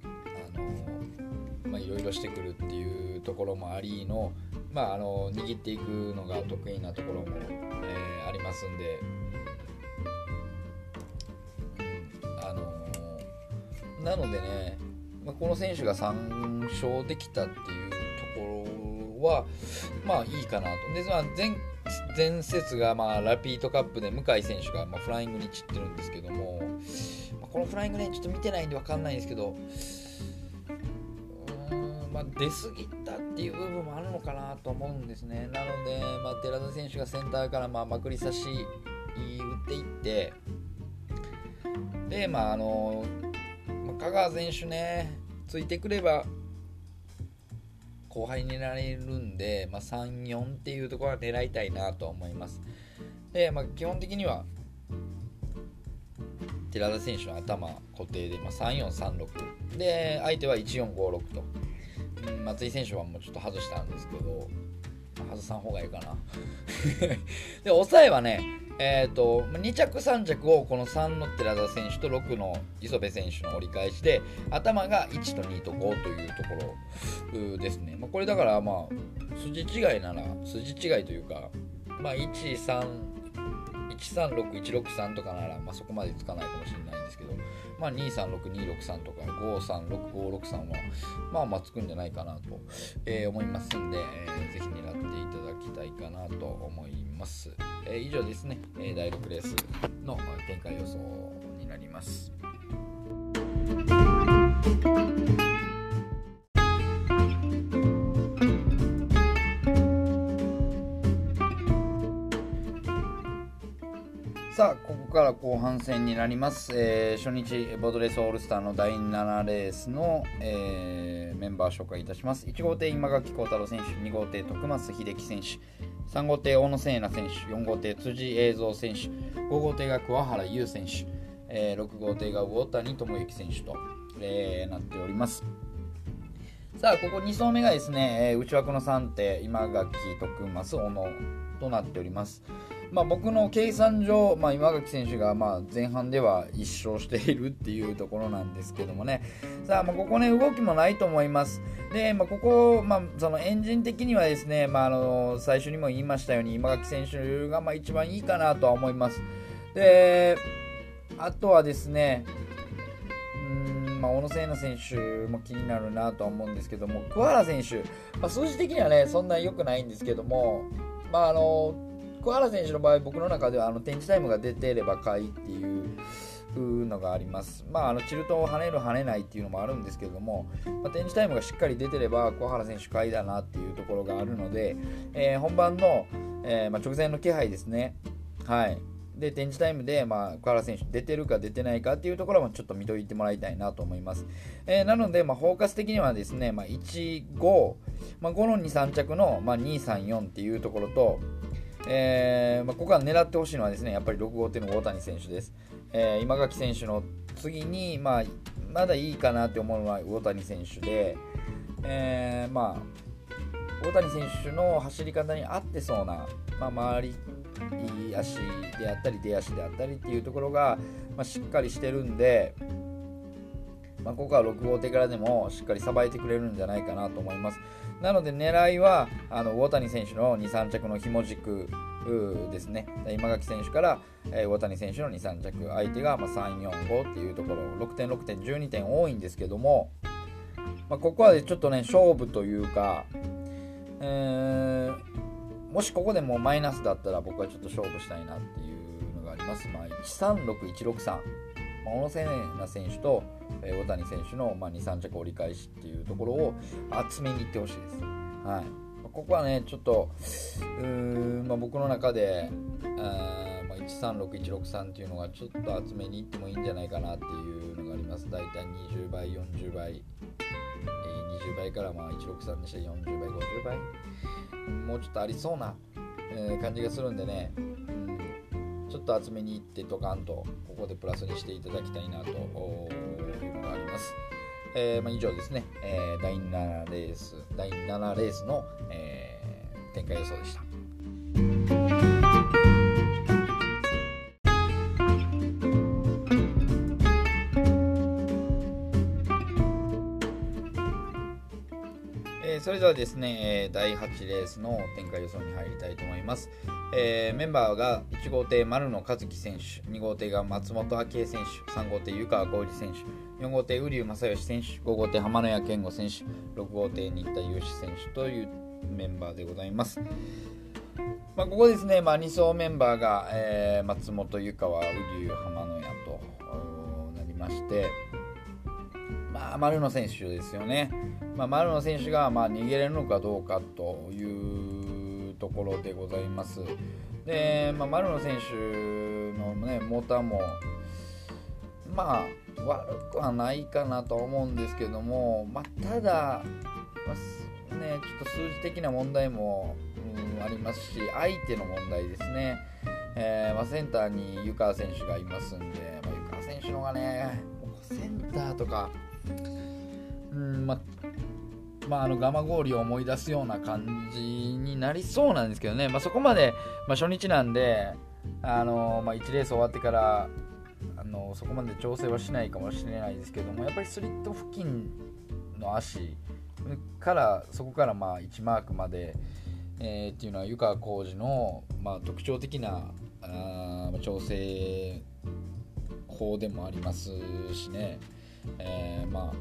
あのまあ、いろいろしてくるっていところもありの,、まあ、あの握っていくのが得意なところも、えー、ありますんで、あのなのでね、まあ、この選手が3勝できたっていうところはまあいいかなと。で、まあ、前前節がまあラピートカップで向井選手がまあフライングに散ってるんですけども、まあ、このフライングねちょっと見てないんで分かんないんですけど、まあ、出過ぎたっていう部分もあるのかなと思うんですね。なので、まあ、寺田選手がセンターからまあまくり差し打っていってでまああの、まあ、香川選手ねついてくれば後輩になれるんで、まあ、3、4っていうところは狙いたいなと思います。で、まあ、基本的には寺田選手の頭固定で、まあ、3436で相手は1456と、松井選手はもうちょっと外したんですけど外さん方がいいかな。で抑えはねえーと、2着3着をこの3の寺田選手と6の磯部選手の折り返しで頭が1と2と5というところですね、まあ、これだからまあ筋違いなら筋違いというか、まあ、1、3、1、3、6、1、6、3とかなら、まあ、そこまでつかないかもしれないんですけど、まあ、236263とか536563はまあまあつくんじゃないかなと、えー、思いますんで、えー、ぜひ狙っていただきたいかなと思います。えー、以上ですね、え第6レースの展開予想になりますさあここから後半戦になります、えー、初日ボードレースオールスターの第7レースの、えー、メンバー紹介いたします。1号艇今垣幸太郎選手2号艇徳松秀樹選手3号艇大野聖奈選手4号艇辻映像選手5号艇が桑原優選手、えー、6号艇が魚谷智之選手と、えー、なっております。さあここ2走目がですね、えー、内枠の3艇今垣徳増小野となっております。まあ、僕の計算上、まあ、今垣選手がまあ前半では1勝しているっていうところなんですけどもね、さあ、まあ、ここね、動きもないと思います。で、まあ、ここ、まあ、そのエンジン的にはですね、まあ、あの最初にも言いましたように、今垣選手がまあ一番いいかなとは思います。で、あとはですね、まあ、小野聖奈選手も気になるなとは思うんですけども、桑原選手、まあ、数字的にはね、そんなに良くないんですけども、まあ、あの桑原選手の場合、僕の中ではあの展示タイムが出てれば買いっていうのがあります。まあ、あのチルトを跳ねる、跳ねないっていうのもあるんですけども、まあ、展示タイムがしっかり出てれば、桑原選手買いだなっていうところがあるので、えー、本番の、えー、まあ、直前の気配ですね。はい。で、展示タイムで、まあ、桑原選手出てるか出てないかっていうところもちょっと見といてもらいたいなと思います。えー、なので、まあ、フォーカス的にはですね、まあ、1、5、まあ、5の2、3着の、まあ、2、3、4っていうところと、えー、まあ、ここは狙ってほしいのはですねやっぱり6号艇の大谷選手です、えー、今垣選手の次に、まあ、まだいいかなって思うのは大谷選手で、えー、まあ、大谷選手の走り方に合ってそうな、まあ、回り足であったり出足であったりっていうところが、まあ、しっかりしてるんで、まあ、ここは6号艇からでもしっかりさばいてくれるんじゃないかなと思います。なので狙いはあの大谷選手の2、3着の紐軸ですね。今垣選手から、えー、大谷選手の2、3着、相手が、まあ、3、4、5っていうところ、6点、6点、12点多いんですけども、まあ、ここはちょっとね、勝負というか、えー、もしここでもマイナスだったら僕はちょっと勝負したいなっていうのがあります。まあ、136、163。小野聖奈選手と、えー、大谷選手の、まあ、2、3着折り返しっていうところを集めに行ってほしいです。はいここはね、ちょっと、うーまあ、僕の中で、あまあ、136、163っていうのがちょっと集めに行ってもいいんじゃないかなっていうのがあります。大体20倍、40倍、えー、20倍からまあ163にして40倍、50倍、もうちょっとありそうな、えー、感じがするんでね、っと集めに行ってドカンとここでプラスにしていただきたいなというのがあります。えー、まあ、以上ですね、えー、第7レース、第7レースの、えー、展開予想でした。それではですね、第8レースの展開予想に入りたいと思います。えー、メンバーが1号艇丸野和樹選手、2号艇が松本明恵選手、3号艇湯川浩二選手、4号艇瓜生正義選手、5号艇浜野谷健吾選手、6号艇新田祐志選手というメンバーでございます。まあ、ここですね、まあ、2走メンバーが、えー、松本湯川、瓜生、浜野谷となりまして、まあ、丸野選手ですよね。まあ、丸野選手がまあ逃げれるのかどうかというところでございます。で、まあ、丸野選手の、ね、モーターも、まあ、悪くはないかなと思うんですけども、まあ、ただ、まあね、ちょっと数字的な問題も、うん、ありますし、相手の問題ですね。えーまあ、センターに湯川選手がいますんで、まあ、湯川選手のがね、センターとか、うんままあ、あのガマ氷を思い出すような感じになりそうなんですけどね、まあ、そこまで、まあ、初日なんで、あのまあ、1レース終わってからあのそこまで調整はしないかもしれないですけどもやっぱりスリット付近の足からそこからまあ1マークまで、えー、っていうのは湯川浩司の、まあ、特徴的なあ調整法でもありますしね。えー、ま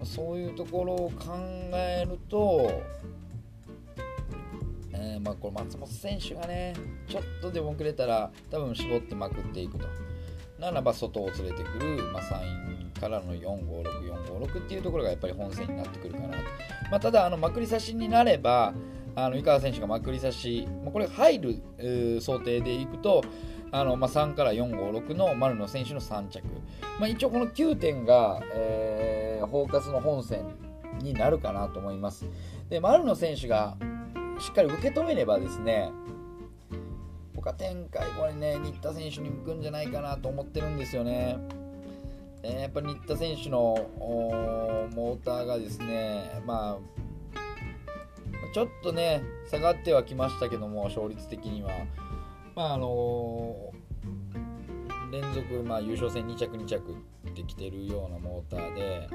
あ、そういうところを考えると、えー、まあ、これ松本選手がねちょっとでも遅れたら多分絞ってまくっていくと。ならば外を連れてくる、まあ、サインからの456456っていうところがやっぱり本戦になってくるかなと、まあ、ただあのまくり差しになればあの井川選手がまくり差し、まあ、これ入る想定でいくとあの、まあ、3から456の丸野選手の3着、まあ、一応この9点が、えー、フォーカスの本戦になるかなと思います。で丸野選手がしっかり受け止めればですね他展開これね新田選手に向くんじゃないかなと思ってるんですよね。え、やっぱり新田選手のモーターがですねまあちょっとね下がってはきましたけども勝率的には。まああの連続、まあ、優勝戦2着2着できてるようなモーターで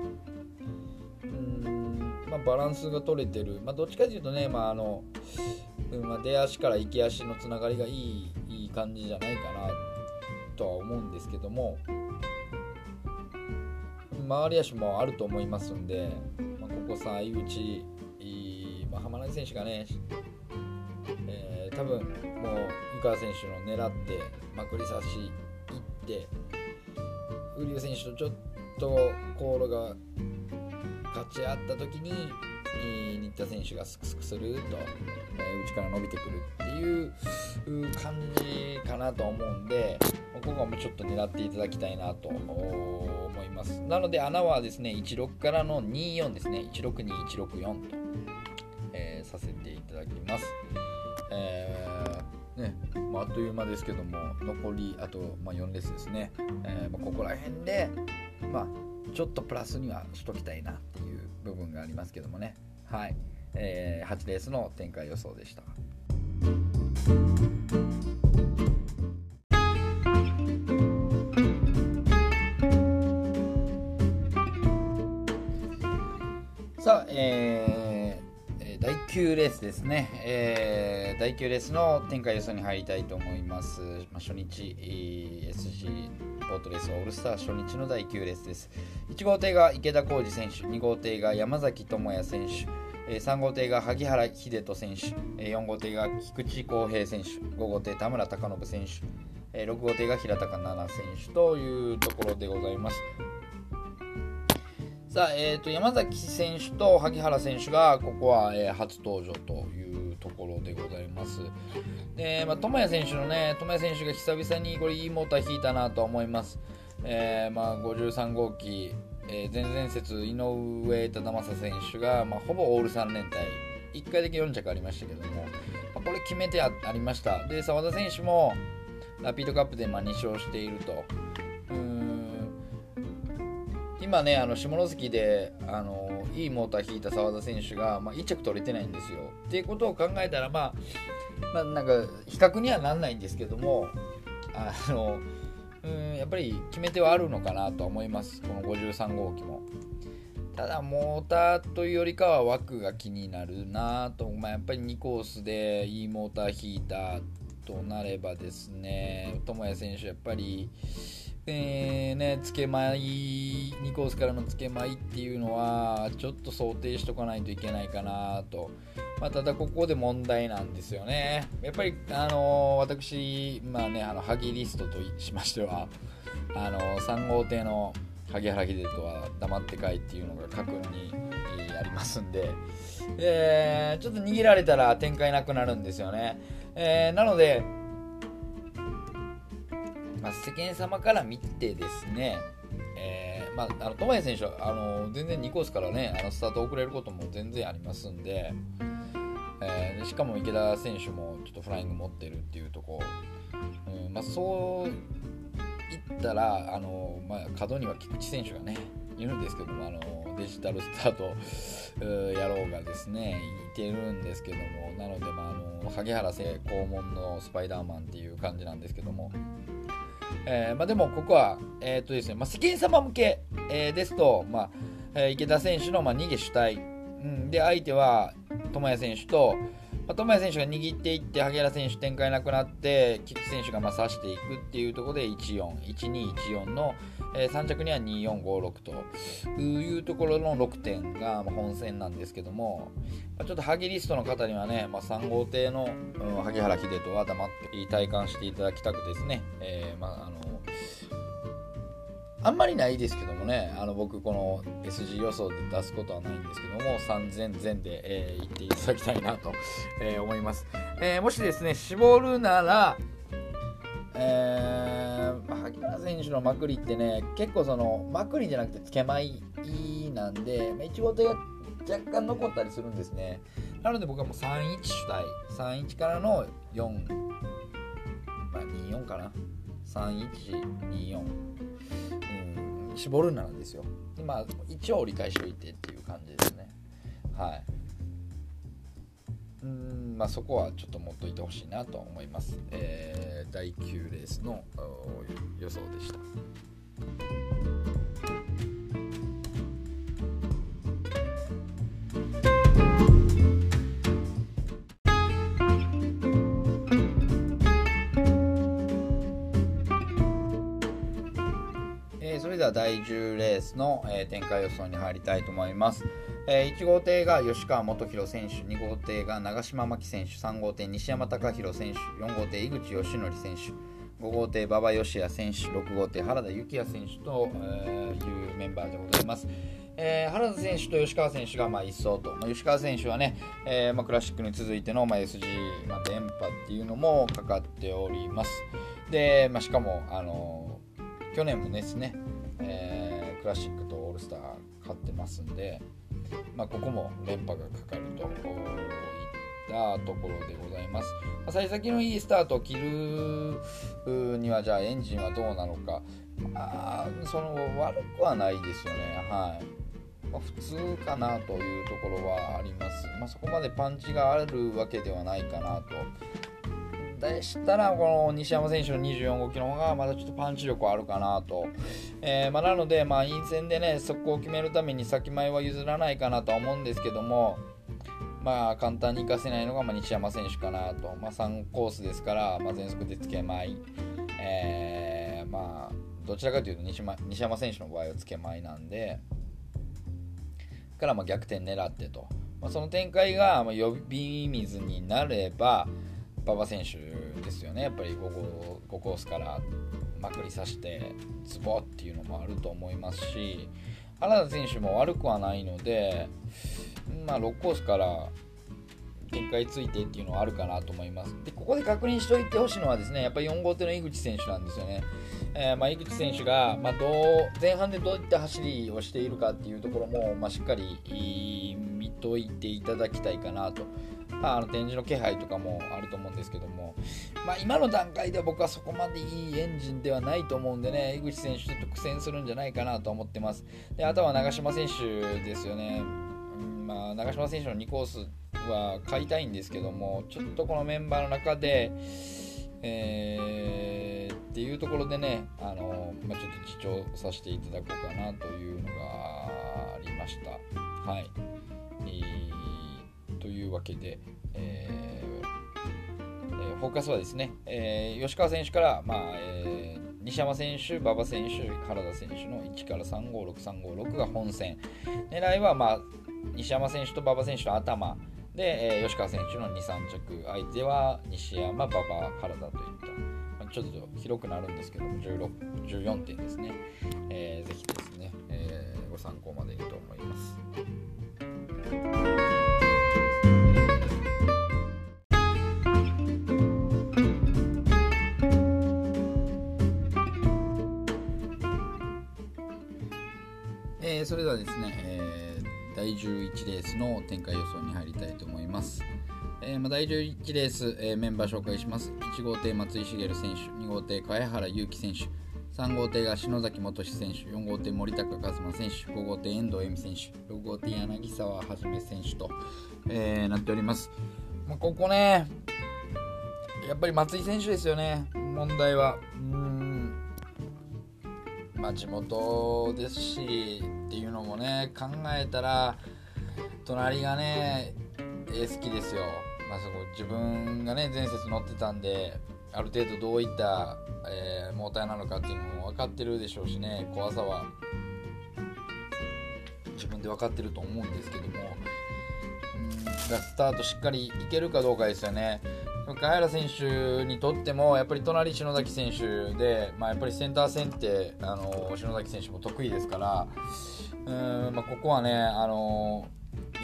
うん、まあ、バランスが取れてる、まあ、どっちかというとね、まああのうんまあ、出足から行き足のつながりがいいいい感じじゃないかなとは思うんですけども回り足もあると思いますんで、まあ、ここさ相打ち、まあ、浜中選手がね、えー、多分もう川選手の狙ってまくり差しいって瓜生選手とちょっと航路が勝ち合った時に新田選手がスクスクすると、え、内から伸びてくるっていう感じかなと思うんでここはもうちょっと狙っていただきたいなと思います。なので穴はですね16からの24ですね。162164と、あ、っという間ですけども残りあと、まあ、4レースですね、えーまあ、ここら辺で、まあ、ちょっとプラスにはしときたいなっていう部分がありますけどもね。はい、えー、8レースの展開予想でした。9レースですね、えー、第9レースの展開予想に入りたいと思います。まあ、初日、SG ボートレースオールスター初日の第9レースです。1号艇が池田浩二選手、2号艇が山崎智也選手、3号艇が萩原秀人選手、4号艇が菊池康平選手、5号艇田村貴信選手、6号艇が平高奈々選手というところでございます。さあ、えーと、山崎選手と萩原選手がここは、えー、初登場というところでございます。で、まあ、智也選手のね、智也選手が久々にこれいいモーター引いたなと思います。えー、まあ、53号機、えー、前々節井上忠正選手が、まあ、ほぼオール3連隊、1回だけ4着ありましたけども、まあ、これ決めてありました。で、澤田選手もラピードカップでまあ2勝していると。今ねあの下関であのいいモーター引いた澤田選手が、まあ、1着取れてないんですよ。っていうことを考えたら、まあ、まあ、なんか比較にはなんないんですけどもあのうんやっぱり決め手はあるのかなと思いますこの53号機も。ただモーターというよりかは枠が気になるなと、まあ、やっぱり2コースでいいモーター引いたとなればですね友也選手やっぱりえーね、つけまい2コースからのつけまいっていうのはちょっと想定しとかないといけないかなと、まあ、ただここで問題なんですよね。やっぱり、あのー、私、まあね、あのハギリストとしましてはあのー、3号艇の萩原秀人は黙ってかいっていうのが過去にありますんで、えー、ちょっと逃げられたら展開なくなるんですよね、えー、なのでまあ、世間様から見てですね、えーまあ、あの友也選手はあの全然2コースからねあのスタート遅れることも全然ありますんで、えー、しかも池田選手もちょっとフライング持ってるっていうとこ、うんまあ、そう言ったらあの、まあ、角には菊池選手がねいるんですけどもあのデジタルスタート野郎がですねいてるんですけどもなので、まあ、あの萩原聖肛門のスパイダーマンっていう感じなんですけどもえー、まあ、でもここは、えーとですねまあ、世間様向け、えー、ですと、まあえー、池田選手の、まあ、逃げ主体、うん、で相手は友也選手と、まあ、友也選手が握っていって萩原選手展開なくなって菊池選手がまあ刺していくっていうところで141214の、えー、3着には2456というところの6点が本戦なんですけども、ま、ちょっとハギリストの方にはね、まあ、3号艇の、うん、萩原秀人は黙って体感していただきたくですね、えー、まあのあんまりないですけどもね、あの僕、この SG 予想で出すことはないんですけども、3000前で、えー、言っていただきたいなと、えー、思います。えー、もしですね、絞るなら、えー、萩原選手のまくりってね、結構その、まくりじゃなくて、つけまいなんで、まあ、1号艇が若干残ったりするんですね。なので僕はもう31主体、31からの4、まあ24かな。3124。絞るならですよ。でまあ、一応折り返しといてっていう感じですね。はい。うんまあ、そこはちょっと持っといてほしいなと思います。えー、第9レースの予想でした。では第10レースの、えー、展開予想に入りたいと思います。えー、1号艇が吉川元弘選手、2号艇が長嶋真希選手、3号艇西山隆弘選手、4号艇井口義則選手、5号艇馬場義也選手、6号艇原田幸也選手と、えー、いうメンバーでございます。えー、原田選手と吉川選手がまあ1走と、まあ、吉川選手はね、えーまあ、クラシックに続いての、まあ、SG、まあ、連覇っていうのもかかっております。で、まあ、しかも、あの、去年もですね、えー、クラシックとオールスター勝ってますんで、まあ、ここも連覇がかかるといったところでございます。まあ、幸先のいいスタートを切るにはじゃあエンジンはどうなのか、まあ、その悪くはないですよね。はいま、普通かなというところはあります。まあ、そこまでパンチがあるわけではないかなと。でしたら、この西山選手の24号機の方がまだちょっとパンチ力はあるかなと。えー、まあ、なので、まあ、陰線でね、速攻を決めるために先前は譲らないかなとは思うんですけども、まあ、簡単に活かせないのが、まあ、西山選手かなと。まあ、3コースですから、まあ、全速でつけまい。えー、まあ、どちらかというと西西山選手の場合はつけまいなんで、からま逆転狙ってと。まあ、その展開がまあ呼び水になれば、馬場選手ですよね、やっぱり 5, 5コースからまくりさしてズボっていうのもあると思いますし原田選手も悪くはないので、まあ、6コースから展開ついてっていうのはあるかなと思います。でここで確認しておいてほしいのはですねやっぱり4号艇の井口選手なんですよね。えー、まあ、井口選手が、まあ、どう前半でどういった走りをしているかっていうところも、まあ、しっかり見といていただきたいかなと。まあ、あの展示の気配とかもあると思うんですけども、まあ、今の段階では僕はそこまでいいエンジンではないと思うんでね、井口選手ちょっと苦戦するんじゃないかなと思ってます。であとは長嶋選手ですよね。まあ、長嶋選手の2コースは買いたいんですけども、ちょっとこのメンバーの中で、えー、っていうところでね、あのまあ、ちょっと自重させていただこうかなというのがありました。はい、えー、というわけで、えーえー、フォーカスはですね、えー、吉川選手から、まあえー、西山選手、馬場選手、原田選手の1から356、356が本戦。狙いは、まあ、西山選手と馬場選手の頭。で、えー、吉川選手の2、3着、相手は西山、馬場、原田といった、まあ、ちょっと広くなるんですけども、16 14点ですね、えー、ぜひですね、えー、ご参考までにと思います。ですね、えー第11レースの展開予想に入りたいと思います。えー、まあ、第11レース、えー、メンバー紹介します。1号艇松井茂選手、2号艇茅原祐希選手、3号艇が篠崎元志選手、4号艇森高和馬選手、5号艇遠藤恵美選手、6号艇柳沢はじめ選手と、えー、なっております。まあ、ここね、やっぱり松井選手ですよね、問題は。うんまあ、地元ですし、っていうのもね考えたら隣がね絵好きですよ、まあ、そこ自分がね前節乗ってたんである程度どういった、えー、モーターなのかっていうのも分かってるでしょうしね怖さは。自分で分かってると思うんですけども。んスタートしっかりいけるかどうかですよね。萱原選手にとってもやっぱり隣篠崎選手で、まあ、やっぱりセンター戦ってあの篠崎選手も得意ですからうん、まあ、ここはね、あの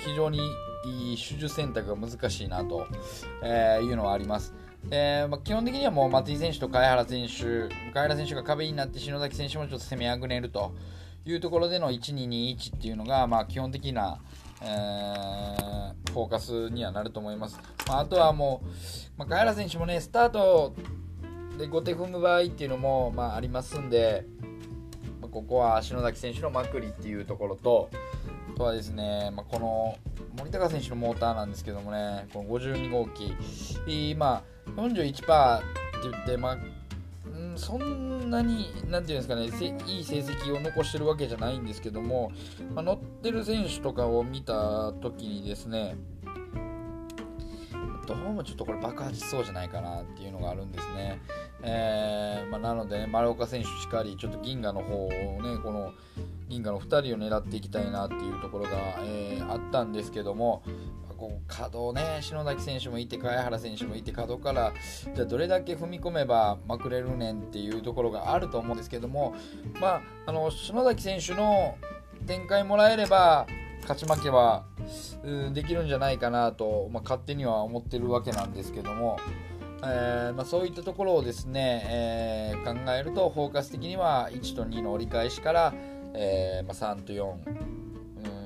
非常にいい手術選択が難しいなと、えー、いうのはあります。えーまあ、基本的にはもう松井選手と貝原選手、貝原選手が壁になって篠崎選手もちょっと攻めあぐねるというところでの1-2-2-1っていうのが、まあ、基本的な、えー、フォーカスにはなると思います。まあ、あとはもう、まあ、貝原選手もね、スタートで後手踏む場合っていうのも、まあ、ありますんで、まここは篠崎選手のまくりっていうところと、あとはですね、まあ、この森高選手のモーターなんですけどもね、この52号機、ま、41%って言って、まあ、そんなに、なんていうんですかね、いい成績を残してるわけじゃないんですけども、まあ、乗ってる選手とかを見たときにですね、どうもちょっとこれ爆発しそうじゃないかなっていうのがあるんですね。えー、まあ、なので、ね、丸岡選手しかり、ちょっと銀河の方をね、この銀河の2人を狙っていきたいなっていうところが、えー、あったんですけども、こう角ね、篠崎選手もいて、茅原選手もいて、角からじゃどれだけ踏み込めばまくれるねんっていうところがあると思うんですけども、まあ、あの篠崎選手の展開もらえれば、勝ち負けはできるんじゃないかなと、まあ、勝手には思ってるわけなんですけども、えー、まあ、そういったところをですね、えー、考えるとフォーカス的には1と2の折り返しから、えー、まあ、3と4、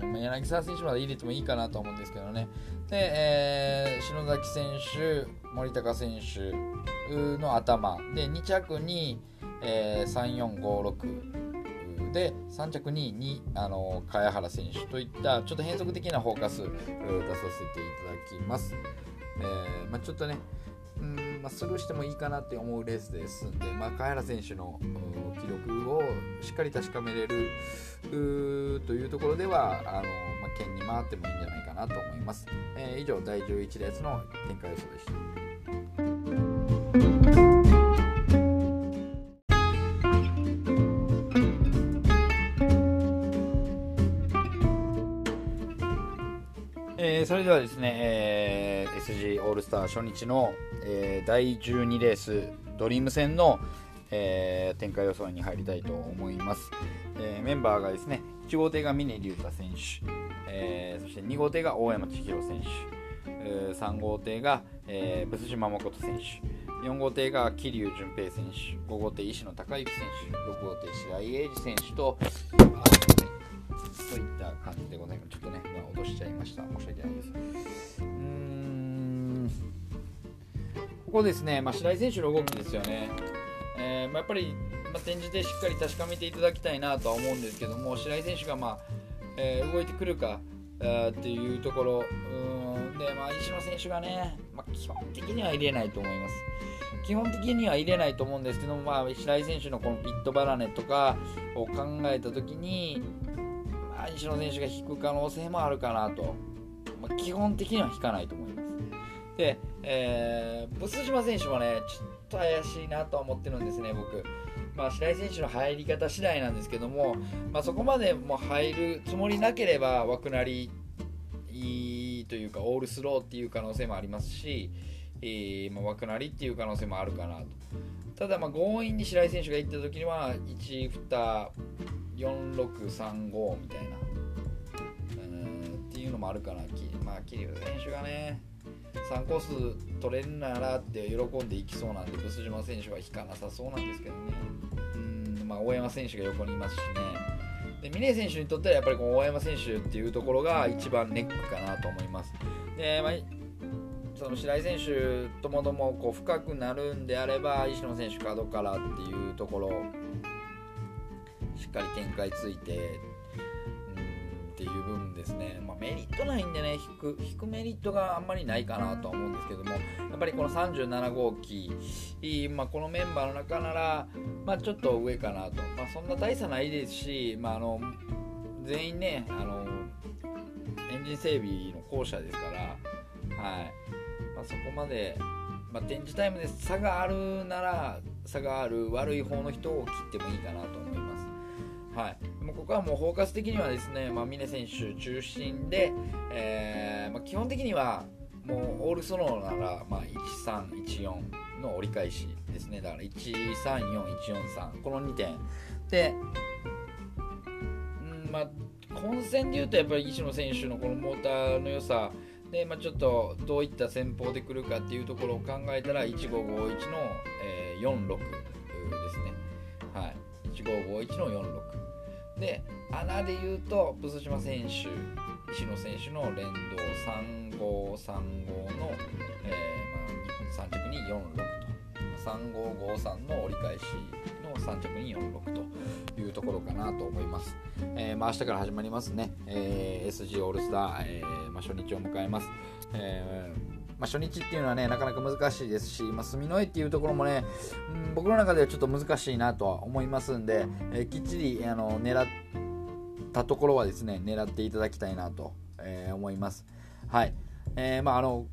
うん、柳沢選手まで入れてもいいかなと思うんですけどね。で、え篠崎選手森高選手の頭。で2着に、え3456で3着ににあの茅原選手といったちょっと変則的なフォーカス出させていただきます。えー、まあ、ちょっとねうんまあ、スルーしてもいいかなって思うレースですんで、まあ、茅原選手の記録をしっかり確かめれるというところではあの、まあ、剣に回ってもいいんじゃないかなと思います。えー、以上第11レースの展開予想でした。えー、それではですね、えー、SG オールスター初日の、えー、第12レースドリーム戦の、えー、展開予想に入りたいと思います、えー、メンバーがですね1号艇が峰竜太選手、えー、そして2号艇が大山千尋選手、えー、3号艇が、えー、ブス島誠選手4号艇が桐生純平選手5号艇石野孝之選手6号艇白井英二選手とといった感じでございます。ちょっとね、今落としちゃいました。申し訳ないです。うん、ここですね、まあ、白井選手の動きですよね。えーまあ、やっぱり、まあ、展示でしっかり確かめていただきたいなとは思うんですけども、白井選手が、まあえー、動いてくるかっていうところうんで、まあ、石野選手がね、まあ、基本的には入れないと思います。基本的には入れないと思うんですけども、まあ、白井選手のこのピットバラネとかを考えたときに、まあ、石野選手が引く可能性もあるかなと、まあ、基本的には引かないと思います。で、えー、ブス島選手もね、と怪しいなと思ってるんですね、僕。まあ、白井選手の入り方次第なんですけども、まあ、そこまでも入るつもりなければ枠なりというかオールスローっていう可能性もありますし、えーまあ、枠なりっていう可能性もあるかなとただま強引に白井選手が行った時には1、2、4、6、3、5みたいなうんっていうのもあるかな、ま、桐生選手がね3コース取れるならって喜んでいきそうなんで、ブス島選手は引かなさそうなんですけどね。うん、まあ、大山選手が横にいますしね。で、峰選手にとってはやっぱりこの大山選手っていうところが一番ネックかなと思います。で、まあ、その白井選手ともどもこう深くなるんであれば、石野選手角からっていうところ、しっかり展開ついてっていう部分ですね、まあ、メリットないんでね引く引くメリットがあんまりないかなとは思うんですけども。やっぱりこの37号機、まあ、このメンバーの中なら、まあ、ちょっと上かなと、まあ、そんな大差ないですし、まあ、あの全員ねあのエンジン整備の校舎ですから、はい。まあ、そこまで、まあ、展示タイムで差があるなら差がある悪い方の人を切ってもいいかなと思います。はい、もうここはもうフォーカス的にはですね、まあ、峰選手中心で、えーまあ、基本的にはもうオールソロなら、まあ、1314の折り返しですね。だから134143この2点。で、うんまあ、混戦でいうとやっぱり石野選手のこのモーターの良さ。で、まあ、ちょっとどういった戦法で来るかっていうところを考えたら1551の、えー、46ですね。はい、1551の46。で穴で言うとブス島選手石野選手の連動3535の、えーまあ、3着に46と。3553の折り返しの3着に46というところかなと思います、えーまあ、明日から始まりますね、えー、SG オールスター、えーまあ、初日を迎えます、えーまあ、初日っていうのはねなかなか難しいですし、まあ、住之江っていうところもね、うん、僕の中ではちょっと難しいなとは思いますんで、えー、きっちりあの狙ったところはですね狙っていただきたいなと、えー、思います。はい、えー、まああの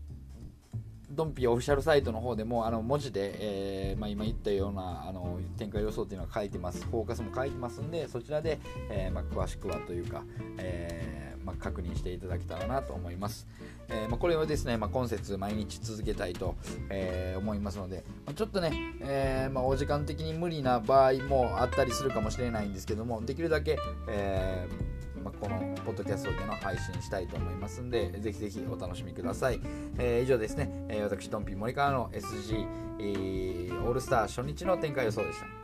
ドンピオフィシャルサイトの方でもあの文字で、えーまあ、今言ったようなあの展開予想っていうのは書いてます、フォーカスも書いてますんで、そちらで、えーまあ、詳しくはというか、えーま、確認していただけたらなと思います。えーま、これをですね、まあ、今節毎日続けたいと、えー、思いますので、まあ、ちょっとね、えま、お時間的に無理な場合もあったりするかもしれないんですけども、できるだけ、えーま、このポッドキャストでの配信したいと思いますんで、ぜひぜひお楽しみください。えー、以上ですね、えー、私、ドンピー森川の SG、えー、オールスター初日の展開予想でした。